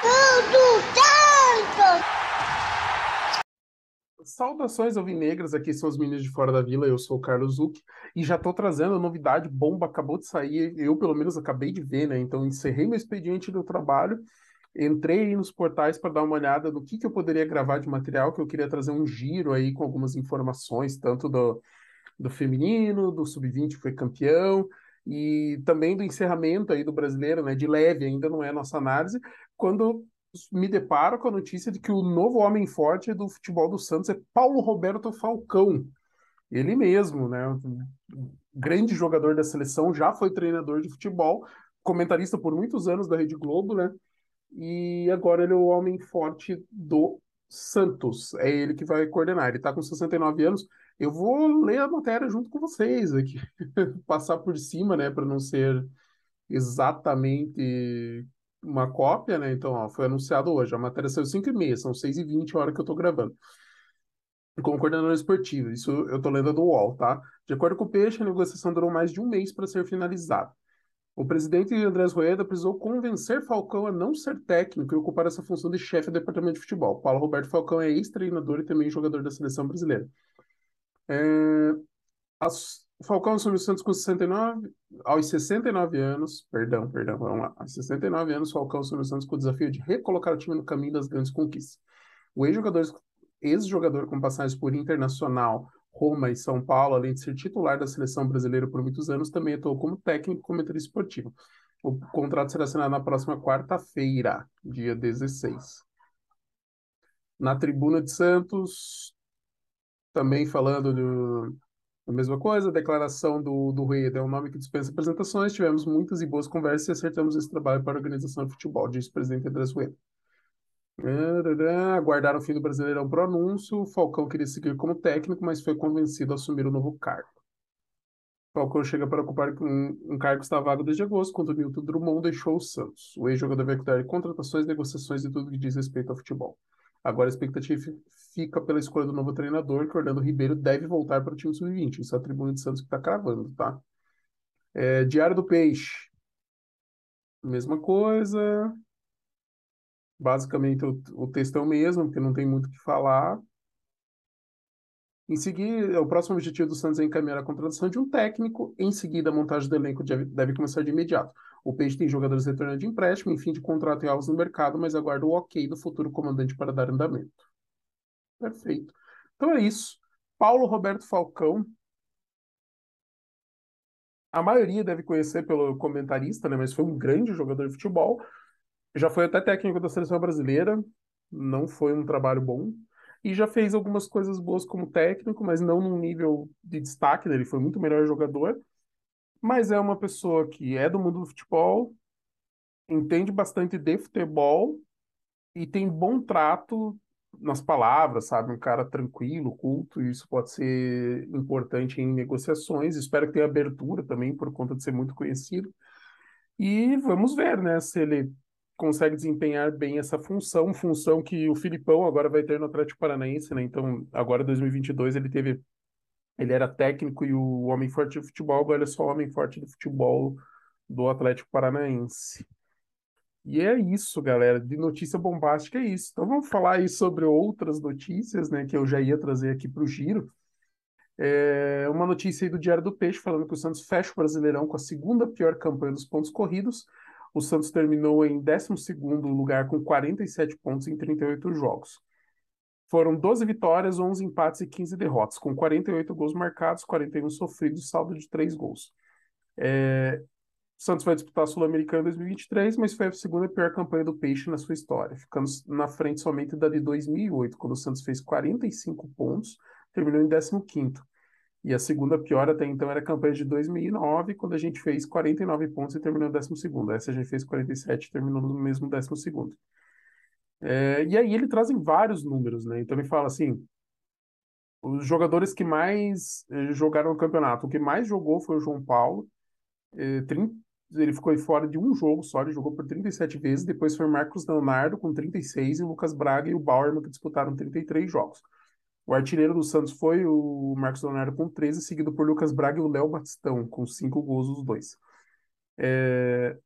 Tudo tanto! Saudações alvinegras, aqui são os meninos de Fora da Vila, eu sou o Carlos Zuc e já tô trazendo a novidade, bomba acabou de sair, eu pelo menos acabei de ver, né? Então encerrei meu expediente do trabalho, entrei nos portais para dar uma olhada no que, que eu poderia gravar de material, que eu queria trazer um giro aí com algumas informações, tanto do, do feminino, do sub-20 que foi campeão, e também do encerramento aí do brasileiro, né? De leve, ainda não é a nossa análise, quando me deparo com a notícia de que o novo homem forte do futebol do Santos é Paulo Roberto Falcão. Ele mesmo, né? Grande jogador da seleção, já foi treinador de futebol, comentarista por muitos anos da Rede Globo, né? E agora ele é o homem forte do Santos. É ele que vai coordenar. Ele está com 69 anos. Eu vou ler a matéria junto com vocês aqui, passar por cima, né, para não ser exatamente uma cópia, né? Então, ó, foi anunciado hoje. A matéria saiu 5 e meia, são 6 e 20 a hora que eu estou gravando. Como coordenador esportivo, isso eu estou lendo do UOL, tá? De acordo com o Peixe, a negociação durou mais de um mês para ser finalizada. O presidente Andrés Rueda precisou convencer Falcão a não ser técnico e ocupar essa função de chefe do departamento de futebol. Paulo Roberto Falcão é ex-treinador e também jogador da seleção brasileira. É, as, Falcão assumiu o Santos com 69, aos 69 anos, perdão, perdão, vamos lá. Aos 69 anos, Falcão assumiu o Santos com o desafio de recolocar o time no caminho das grandes conquistas. O ex-jogador, ex-jogador com passagens por Internacional, Roma e São Paulo, além de ser titular da seleção brasileira por muitos anos, também atuou como técnico e comentarista esportivo. O contrato será assinado na próxima quarta-feira, dia 16. Na tribuna de Santos, também falando do, mesma coisa, a declaração do, do Rueda é um nome que dispensa apresentações. Tivemos muitas e boas conversas e acertamos esse trabalho para a organização de futebol, disse o presidente Andrés Rueda. Aguardaram o fim do Brasileirão para o anúncio. Falcão queria seguir como técnico, mas foi convencido a assumir o novo cargo. Falcão chega para ocupar um, um cargo que está vago desde agosto, quando Milton Drummond deixou o Santos. O ex-jogador vai cuidar de contratações, negociações e tudo que diz respeito ao futebol. Agora a expectativa fica pela escolha do novo treinador, que Orlando Ribeiro deve voltar para o time sub-20. Isso é a tribuna de Santos que está cravando, tá? É, Diário do Peixe. Mesma coisa. Basicamente o, o texto é o mesmo, porque não tem muito o que falar. Em seguida, o próximo objetivo do Santos é encaminhar a contratação de um técnico. Em seguida, a montagem do elenco deve, deve começar de imediato. O Peixe tem jogadores retornando de empréstimo, em fim de contrato e alvos no mercado, mas aguarda o ok do futuro comandante para dar andamento. Perfeito. Então é isso. Paulo Roberto Falcão. A maioria deve conhecer pelo comentarista, né? Mas foi um grande jogador de futebol. Já foi até técnico da seleção brasileira. Não foi um trabalho bom. E já fez algumas coisas boas como técnico, mas não num nível de destaque. Né? Ele foi muito melhor jogador. Mas é uma pessoa que é do mundo do futebol, entende bastante de futebol e tem bom trato nas palavras, sabe? Um cara tranquilo, culto, e isso pode ser importante em negociações. Espero que tenha abertura também, por conta de ser muito conhecido. E vamos ver, né, se ele consegue desempenhar bem essa função, função que o Filipão agora vai ter no Atlético Paranaense, né? Então, agora 2022 ele teve ele era técnico e o homem forte do futebol, agora ele é só o homem forte do futebol do Atlético Paranaense. E é isso, galera. De notícia bombástica é isso. Então vamos falar aí sobre outras notícias, né, que eu já ia trazer aqui para o giro. É uma notícia aí do Diário do Peixe falando que o Santos fecha o Brasileirão com a segunda pior campanha dos pontos corridos. O Santos terminou em 12º lugar com 47 pontos em 38 jogos. Foram 12 vitórias, 11 empates e 15 derrotas, com 48 gols marcados, 41 sofridos, saldo de 3 gols. É, o Santos vai disputar a Sul-Americana em 2023, mas foi a segunda pior campanha do Peixe na sua história, ficando na frente somente da de 2008, quando o Santos fez 45 pontos, terminou em 15º. E a segunda pior até então era a campanha de 2009, quando a gente fez 49 pontos e terminou em 12º. Essa a gente fez 47 e terminou no mesmo 12º. É, e aí ele traz em vários números, né? Então ele fala assim, os jogadores que mais eh, jogaram no campeonato, o que mais jogou foi o João Paulo, eh, 30, ele ficou fora de um jogo só, ele jogou por 37 vezes, depois foi Marcos Leonardo com 36 e Lucas Braga e o Bauerman que disputaram 33 jogos. O artilheiro do Santos foi o Marcos Leonardo com 13, seguido por Lucas Braga e o Léo Batistão, com 5 gols os dois. É...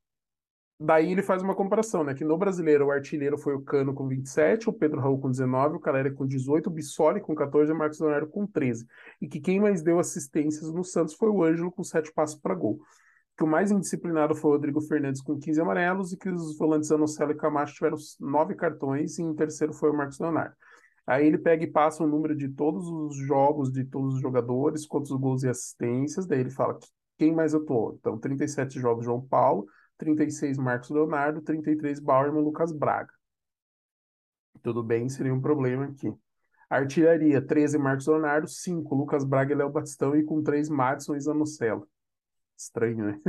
Daí ele faz uma comparação, né? Que no brasileiro o artilheiro foi o Cano com 27, o Pedro Raul com 19, o Caleri com 18, o Bissoli com 14 e o Marcos Leonardo com 13. E que quem mais deu assistências no Santos foi o Ângelo com 7 passos para gol. Que o mais indisciplinado foi o Rodrigo Fernandes com 15 amarelos e que os volantes Anocelo e Camacho tiveram 9 cartões e em terceiro foi o Marcos Leonardo. Aí ele pega e passa o número de todos os jogos de todos os jogadores, quantos gols e assistências, daí ele fala quem mais atuou. Então, 37 jogos João Paulo, 36 Marcos Leonardo, 33 Bauerman, Lucas Braga. Tudo bem, seria um problema aqui. Artilharia, 13 Marcos Leonardo, 5 Lucas Braga e Léo Batistão e com 3 Madison e Zanocelo. Estranho, né?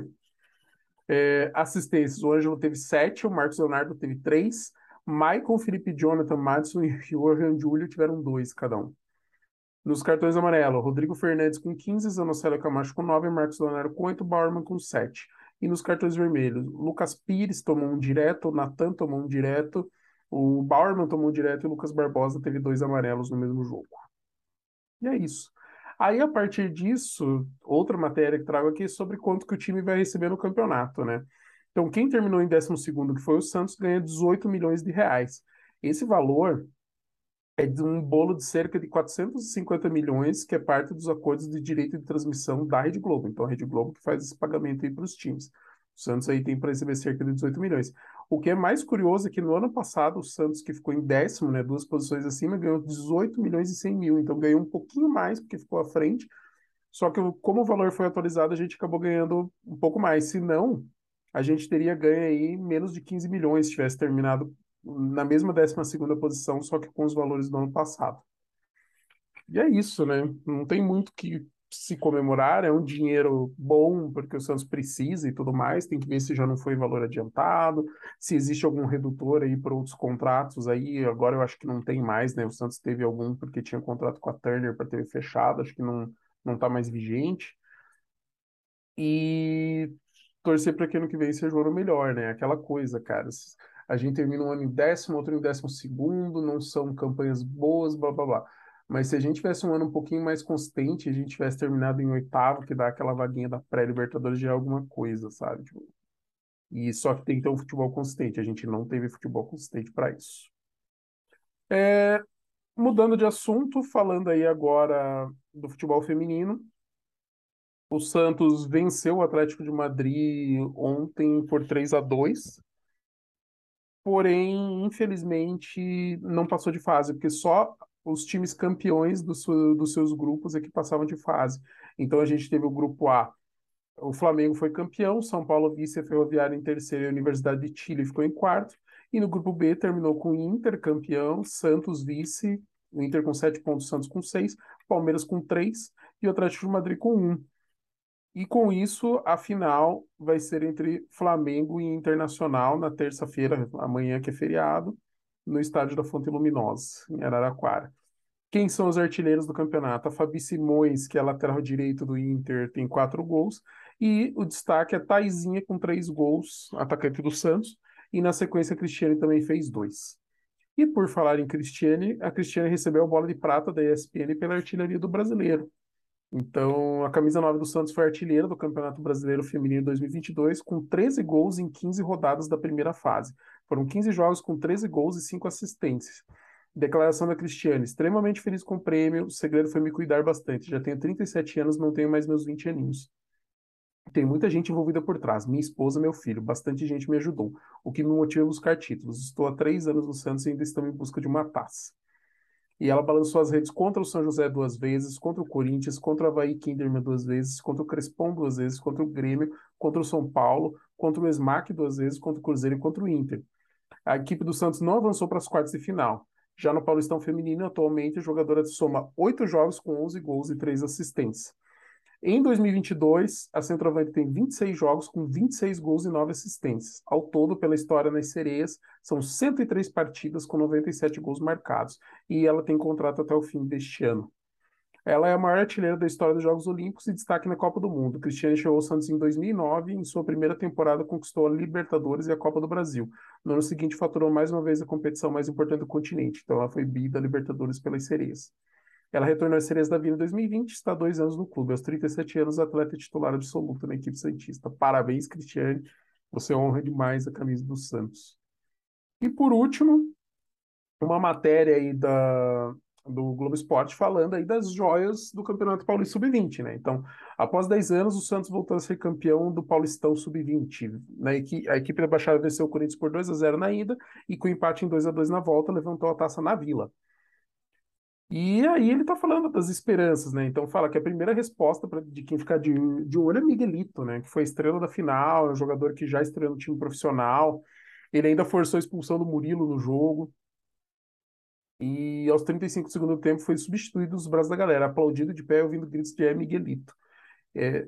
É, assistências, o Ângelo teve 7, o Marcos Leonardo teve 3, Michael, Felipe Jonathan, Madison e Johan Júlio tiveram 2 cada um. Nos cartões amarelos, Rodrigo Fernandes com 15, Zanocelo Camacho com 9, Marcos Leonardo com 8, Bauerman com 7. E nos cartões vermelhos, Lucas Pires tomou um direto, o Natan tomou um direto, o Bauerman tomou um direto e o Lucas Barbosa teve dois amarelos no mesmo jogo. E é isso. Aí, a partir disso, outra matéria que trago aqui é sobre quanto que o time vai receber no campeonato, né? Então, quem terminou em 12 que foi o Santos, ganha 18 milhões de reais. Esse valor é de um bolo de cerca de 450 milhões, que é parte dos acordos de direito de transmissão da Rede Globo. Então, a Rede Globo que faz esse pagamento aí para os times. O Santos aí tem para receber cerca de 18 milhões. O que é mais curioso é que no ano passado, o Santos, que ficou em décimo, né, duas posições acima, ganhou 18 milhões e 100 mil. Então, ganhou um pouquinho mais, porque ficou à frente. Só que, como o valor foi atualizado, a gente acabou ganhando um pouco mais. Se não, a gente teria ganho aí menos de 15 milhões se tivesse terminado na mesma 12 posição, só que com os valores do ano passado. E é isso, né? Não tem muito que se comemorar, é um dinheiro bom, porque o Santos precisa e tudo mais, tem que ver se já não foi valor adiantado, se existe algum redutor aí para outros contratos aí, agora eu acho que não tem mais, né? O Santos teve algum porque tinha contrato com a Turner para ter fechado, acho que não, não tá mais vigente. E torcer para que ano que vem seja o ano melhor, né? Aquela coisa, cara a gente termina um ano em décimo, outro em décimo segundo, não são campanhas boas, blá blá blá. Mas se a gente tivesse um ano um pouquinho mais consistente, a gente tivesse terminado em oitavo, que dá aquela vaguinha da pré-Libertadores, já é alguma coisa, sabe? Tipo, e só que tem que ter um futebol consistente. A gente não teve futebol consistente para isso. É, mudando de assunto, falando aí agora do futebol feminino. O Santos venceu o Atlético de Madrid ontem por 3 a 2 porém, infelizmente, não passou de fase, porque só os times campeões do dos seus grupos é que passavam de fase. Então a gente teve o grupo A, o Flamengo foi campeão, São Paulo vice, a Ferroviária em terceiro e a Universidade de Chile ficou em quarto. E no grupo B terminou com Inter campeão, Santos vice, o Inter com sete pontos, Santos com seis, Palmeiras com três e o Atlético de Madrid com um. E com isso, a final vai ser entre Flamengo e Internacional na terça-feira, amanhã que é feriado, no estádio da Fonte Luminosa, em Araraquara. Quem são os artilheiros do campeonato? A Fabi Simões, que é lateral direito do Inter, tem quatro gols. E o destaque é Taizinha com três gols, atacante do Santos. E na sequência, a Cristiane também fez dois. E por falar em Cristiane, a Cristiane recebeu a bola de prata da ESPN pela artilharia do brasileiro. Então, a camisa 9 do Santos foi artilheira do Campeonato Brasileiro Feminino 2022, com 13 gols em 15 rodadas da primeira fase. Foram 15 jogos com 13 gols e 5 assistências. Declaração da Cristiane, extremamente feliz com o prêmio, o segredo foi me cuidar bastante. Já tenho 37 anos, não tenho mais meus 20 aninhos. Tem muita gente envolvida por trás, minha esposa, meu filho, bastante gente me ajudou, o que me motiva a buscar títulos. Estou há três anos no Santos e ainda estamos em busca de uma taça. E ela balançou as redes contra o São José duas vezes, contra o Corinthians, contra o Havaí Kinderman duas vezes, contra o Crespon duas vezes, contra o Grêmio, contra o São Paulo, contra o Smack duas vezes, contra o Cruzeiro e contra o Inter. A equipe do Santos não avançou para as quartas de final. Já no Paulistão Feminino, atualmente, a jogadora soma oito jogos com 11 gols e três assistências. Em 2022, a centroavante tem 26 jogos com 26 gols e 9 assistências. Ao todo, pela história nas sereias, são 103 partidas com 97 gols marcados. E ela tem contrato até o fim deste ano. Ela é a maior artilheira da história dos Jogos Olímpicos e destaque na Copa do Mundo. Cristiane chegou ao Santos em 2009 e em sua primeira temporada conquistou a Libertadores e a Copa do Brasil. No ano seguinte, faturou mais uma vez a competição mais importante do continente. Então, ela foi bi da Libertadores pelas sereias. Ela retornou às Sereias da Vila em 2020 está há dois anos no clube. Aos 37 anos, atleta titular absoluta na equipe Santista. Parabéns, Cristiane. Você honra demais a camisa do Santos. E por último, uma matéria aí da, do Globo Esporte falando aí das joias do Campeonato Paulista Sub-20, né? Então, após 10 anos, o Santos voltou a ser campeão do Paulistão Sub-20. Na equipe, a equipe da Baixada venceu o Corinthians por 2 a 0 na ida e com empate em 2 a 2 na volta, levantou a taça na Vila. E aí ele tá falando das esperanças, né? Então fala que a primeira resposta pra, de quem ficar de, de olho é Miguelito, né? Que foi estrela da final, é um jogador que já estreou no time profissional. Ele ainda forçou a expulsão do Murilo no jogo. E aos 35 do segundo tempo foi substituído nos braços da galera, aplaudido de pé, ouvindo gritos de é Miguelito. É,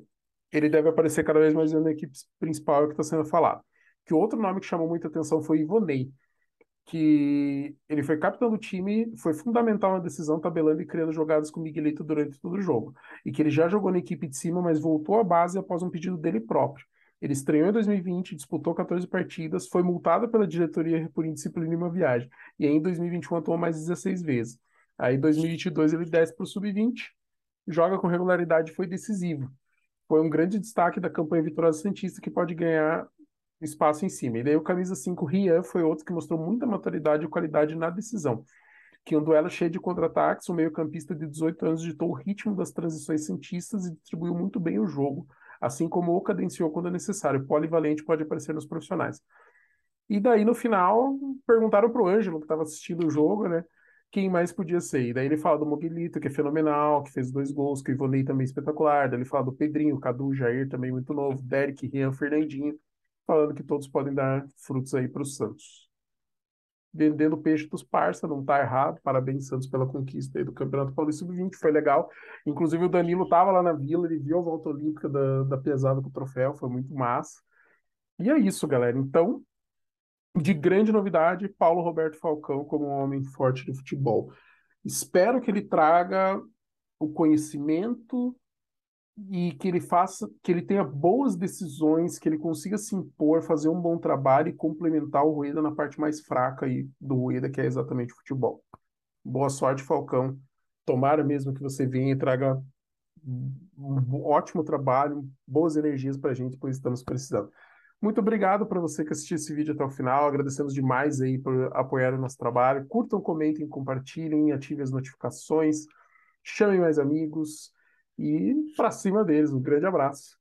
ele deve aparecer cada vez mais na equipe principal, é o que está sendo falado. Que outro nome que chamou muita atenção foi Ivonei, que ele foi capitão do time, foi fundamental na decisão, tabelando e criando jogadas com Miguelito durante todo o jogo. E que ele já jogou na equipe de cima, mas voltou à base após um pedido dele próprio. Ele estreou em 2020, disputou 14 partidas, foi multado pela diretoria por indisciplina em uma viagem. E aí, em 2021 atuou mais 16 vezes. Aí em 2022 ele desce para o sub-20, joga com regularidade e foi decisivo. Foi um grande destaque da campanha vitoriosa Santista que pode ganhar espaço em cima. E daí o camisa 5, Rian, foi outro que mostrou muita maturidade e qualidade na decisão. Que um duelo cheio de contra-ataques, o meio-campista de 18 anos ditou o ritmo das transições santistas e distribuiu muito bem o jogo, assim como o cadenciou quando é necessário. Polivalente pode aparecer nos profissionais. E daí, no final, perguntaram para o Ângelo, que estava assistindo o jogo, né? Quem mais podia ser? E daí ele fala do Moguelito, que é fenomenal, que fez dois gols, que o Ivonei também é espetacular. Daí ele fala do Pedrinho, Cadu, Jair também muito novo, Derek, Rian, Fernandinho, falando que todos podem dar frutos aí para o Santos. Vendendo peixe para os parça, não está errado. Parabéns, Santos, pela conquista aí do Campeonato Paulista Sub-20, foi legal. Inclusive o Danilo estava lá na vila, ele viu a volta olímpica da, da pesada com o troféu, foi muito massa. E é isso, galera. Então, de grande novidade, Paulo Roberto Falcão como um homem forte do futebol. Espero que ele traga o conhecimento e que ele faça, que ele tenha boas decisões, que ele consiga se impor, fazer um bom trabalho e complementar o Rueda na parte mais fraca aí do Rueda, que é exatamente o futebol. Boa sorte, Falcão. Tomara mesmo que você venha e traga um ótimo trabalho, boas energias para a gente, pois estamos precisando. Muito obrigado para você que assistiu esse vídeo até o final. Agradecemos demais aí por apoiar o nosso trabalho. Curtam, comentem, compartilhem, ativem as notificações, chamem mais amigos e para cima deles. Um grande abraço.